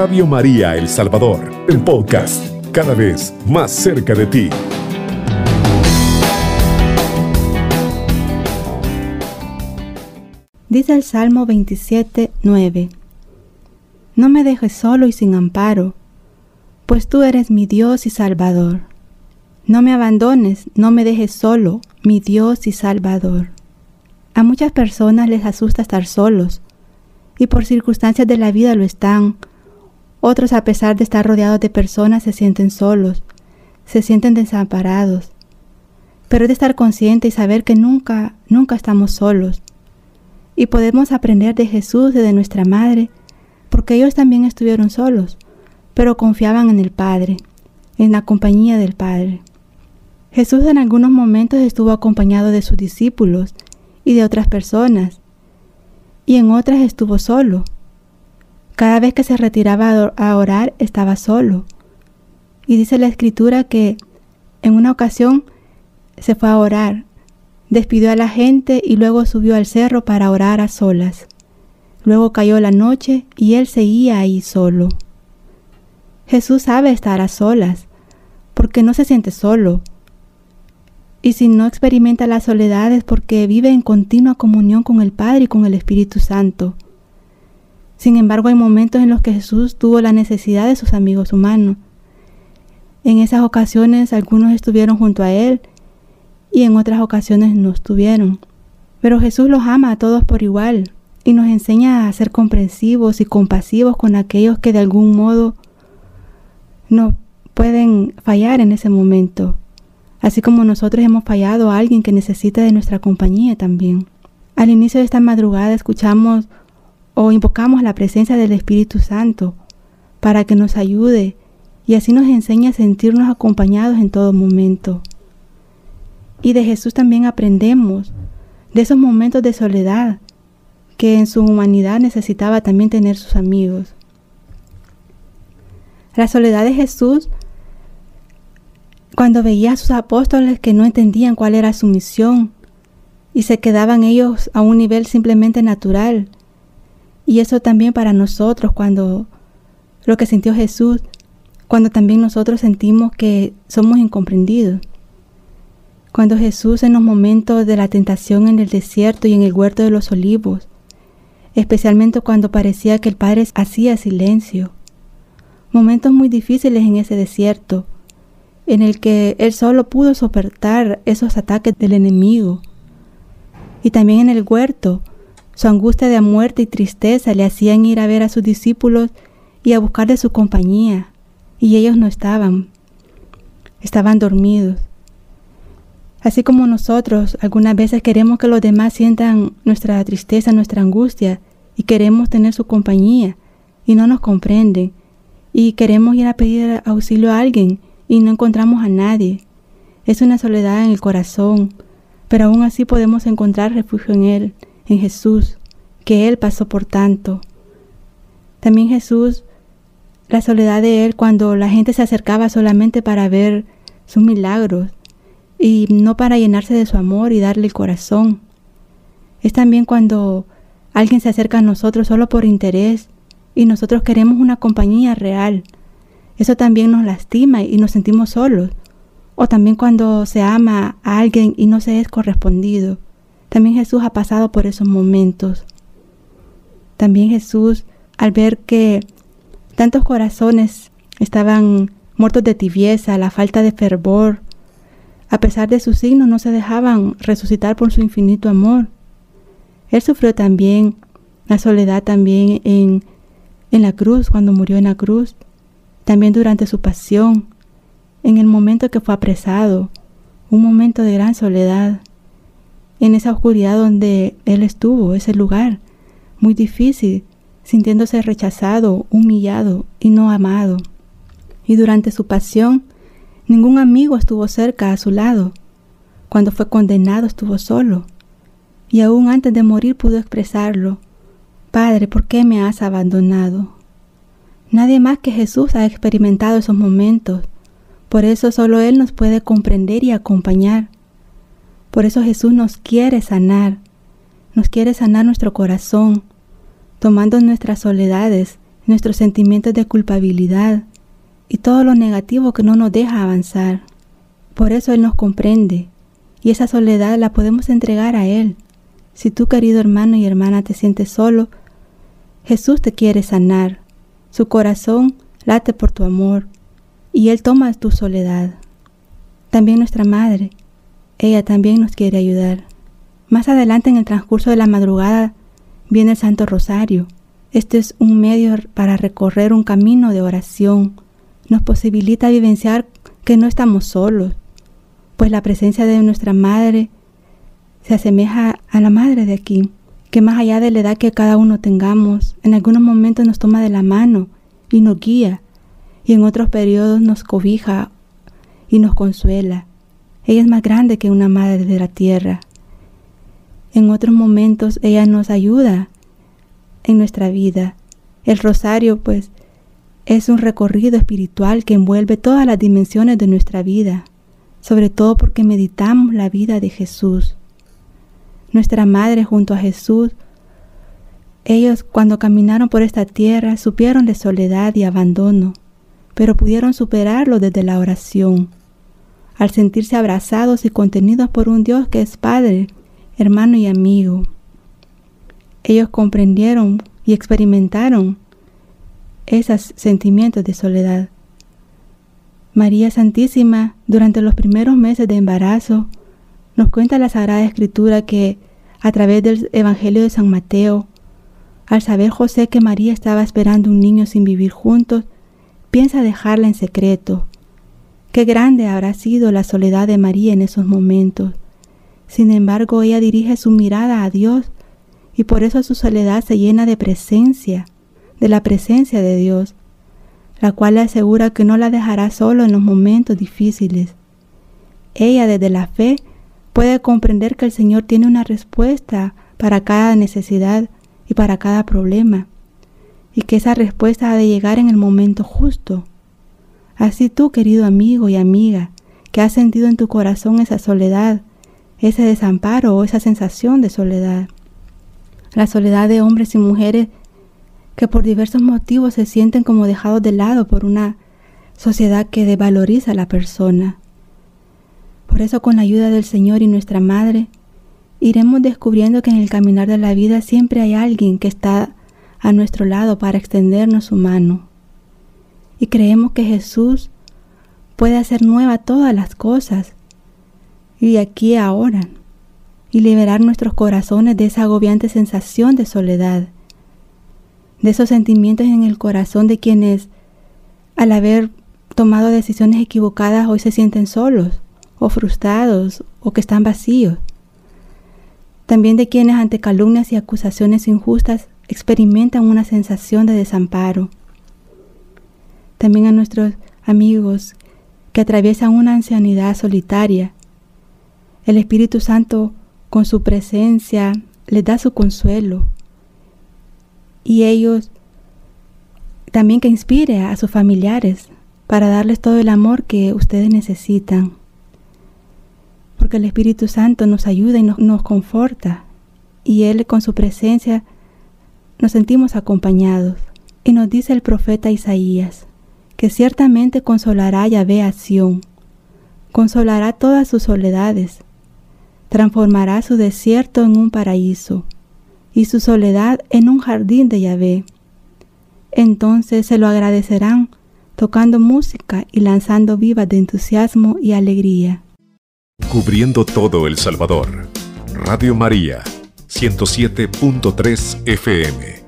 Radio María El Salvador, el podcast, cada vez más cerca de ti. Dice el Salmo 27, 9. No me dejes solo y sin amparo, pues tú eres mi Dios y Salvador. No me abandones, no me dejes solo, mi Dios y Salvador. A muchas personas les asusta estar solos, y por circunstancias de la vida lo están. Otros, a pesar de estar rodeados de personas, se sienten solos, se sienten desamparados. Pero es de estar consciente y saber que nunca, nunca estamos solos. Y podemos aprender de Jesús y de nuestra Madre, porque ellos también estuvieron solos, pero confiaban en el Padre, en la compañía del Padre. Jesús en algunos momentos estuvo acompañado de sus discípulos y de otras personas, y en otras estuvo solo. Cada vez que se retiraba a orar estaba solo. Y dice la escritura que en una ocasión se fue a orar, despidió a la gente y luego subió al cerro para orar a solas. Luego cayó la noche y él seguía ahí solo. Jesús sabe estar a solas, porque no se siente solo, y si no experimenta la soledad es porque vive en continua comunión con el Padre y con el Espíritu Santo. Sin embargo, hay momentos en los que Jesús tuvo la necesidad de sus amigos humanos. En esas ocasiones algunos estuvieron junto a Él y en otras ocasiones no estuvieron. Pero Jesús los ama a todos por igual y nos enseña a ser comprensivos y compasivos con aquellos que de algún modo no pueden fallar en ese momento así como nosotros hemos fallado a alguien que necesita de nuestra compañía también. Al inicio de esta madrugada escuchamos o invocamos la presencia del Espíritu Santo para que nos ayude y así nos enseñe a sentirnos acompañados en todo momento. Y de Jesús también aprendemos de esos momentos de soledad que en su humanidad necesitaba también tener sus amigos. La soledad de Jesús cuando veía a sus apóstoles que no entendían cuál era su misión y se quedaban ellos a un nivel simplemente natural. Y eso también para nosotros cuando lo que sintió Jesús, cuando también nosotros sentimos que somos incomprendidos. Cuando Jesús en los momentos de la tentación en el desierto y en el huerto de los olivos, especialmente cuando parecía que el Padre hacía silencio. Momentos muy difíciles en ese desierto, en el que él solo pudo soportar esos ataques del enemigo. Y también en el huerto, su angustia de muerte y tristeza le hacían ir a ver a sus discípulos y a buscar de su compañía, y ellos no estaban, estaban dormidos. Así como nosotros algunas veces queremos que los demás sientan nuestra tristeza, nuestra angustia, y queremos tener su compañía, y no nos comprenden, y queremos ir a pedir auxilio a alguien, y no encontramos a nadie. Es una soledad en el corazón, pero aún así podemos encontrar refugio en Él, en Jesús, que Él pasó por tanto. También Jesús, la soledad de Él cuando la gente se acercaba solamente para ver sus milagros y no para llenarse de su amor y darle el corazón. Es también cuando alguien se acerca a nosotros solo por interés y nosotros queremos una compañía real, eso también nos lastima y nos sentimos solos. O también cuando se ama a alguien y no se es correspondido. También Jesús ha pasado por esos momentos. También Jesús, al ver que tantos corazones estaban muertos de tibieza, la falta de fervor, a pesar de sus signos no se dejaban resucitar por su infinito amor. Él sufrió también la soledad también en, en la cruz, cuando murió en la cruz también durante su pasión, en el momento que fue apresado, un momento de gran soledad, en esa oscuridad donde él estuvo, ese lugar muy difícil, sintiéndose rechazado, humillado y no amado. Y durante su pasión, ningún amigo estuvo cerca a su lado. Cuando fue condenado estuvo solo. Y aún antes de morir pudo expresarlo, Padre, ¿por qué me has abandonado? Nadie más que Jesús ha experimentado esos momentos. Por eso solo Él nos puede comprender y acompañar. Por eso Jesús nos quiere sanar, nos quiere sanar nuestro corazón, tomando nuestras soledades nuestros sentimientos de culpabilidad y todo lo negativo que no nos deja avanzar. Por eso Él nos comprende y esa soledad la podemos entregar a Él. Si tú, querido hermano y hermana, te sientes solo, Jesús te quiere sanar. Su corazón late por tu amor y Él toma tu soledad. También nuestra Madre, ella también nos quiere ayudar. Más adelante en el transcurso de la madrugada viene el Santo Rosario. Este es un medio para recorrer un camino de oración. Nos posibilita vivenciar que no estamos solos, pues la presencia de nuestra Madre se asemeja a la Madre de aquí, que más allá de la edad que cada uno tengamos, en algunos momentos nos toma de la mano y nos guía, y en otros periodos nos cobija y nos consuela. Ella es más grande que una madre de la tierra. En otros momentos ella nos ayuda en nuestra vida. El rosario, pues, es un recorrido espiritual que envuelve todas las dimensiones de nuestra vida sobre todo porque meditamos la vida de Jesús. Nuestra madre junto a Jesús, ellos cuando caminaron por esta tierra supieron de soledad y abandono, pero pudieron superarlo desde la oración, al sentirse abrazados y contenidos por un Dios que es Padre, hermano y amigo. Ellos comprendieron y experimentaron esos sentimientos de soledad. María Santísima, durante los primeros meses de embarazo, nos cuenta la Sagrada Escritura que, a través del Evangelio de San Mateo, al saber José que María estaba esperando un niño sin vivir juntos, piensa dejarla en secreto. Qué grande habrá sido la soledad de María en esos momentos. Sin embargo, ella dirige su mirada a Dios y por eso su soledad se llena de presencia, de la presencia de Dios la cual le asegura que no la dejará solo en los momentos difíciles. Ella desde la fe puede comprender que el Señor tiene una respuesta para cada necesidad y para cada problema, y que esa respuesta ha de llegar en el momento justo. Así tú, querido amigo y amiga, que has sentido en tu corazón esa soledad, ese desamparo o esa sensación de soledad. La soledad de hombres y mujeres que por diversos motivos se sienten como dejados de lado por una sociedad que devaloriza a la persona. Por eso con la ayuda del Señor y nuestra Madre, iremos descubriendo que en el caminar de la vida siempre hay alguien que está a nuestro lado para extendernos su mano. Y creemos que Jesús puede hacer nueva todas las cosas y de aquí a ahora y liberar nuestros corazones de esa agobiante sensación de soledad de esos sentimientos en el corazón de quienes al haber tomado decisiones equivocadas hoy se sienten solos o frustrados o que están vacíos. También de quienes ante calumnias y acusaciones injustas experimentan una sensación de desamparo. También a nuestros amigos que atraviesan una ancianidad solitaria. El Espíritu Santo con su presencia les da su consuelo, y ellos también que inspire a sus familiares para darles todo el amor que ustedes necesitan. Porque el Espíritu Santo nos ayuda y nos, nos conforta y Él con su presencia nos sentimos acompañados. Y nos dice el profeta Isaías que ciertamente consolará Yahvé a Sión, consolará todas sus soledades, transformará su desierto en un paraíso y su soledad en un jardín de Yahvé. Entonces se lo agradecerán tocando música y lanzando vivas de entusiasmo y alegría. Cubriendo todo El Salvador. Radio María, 107.3 FM.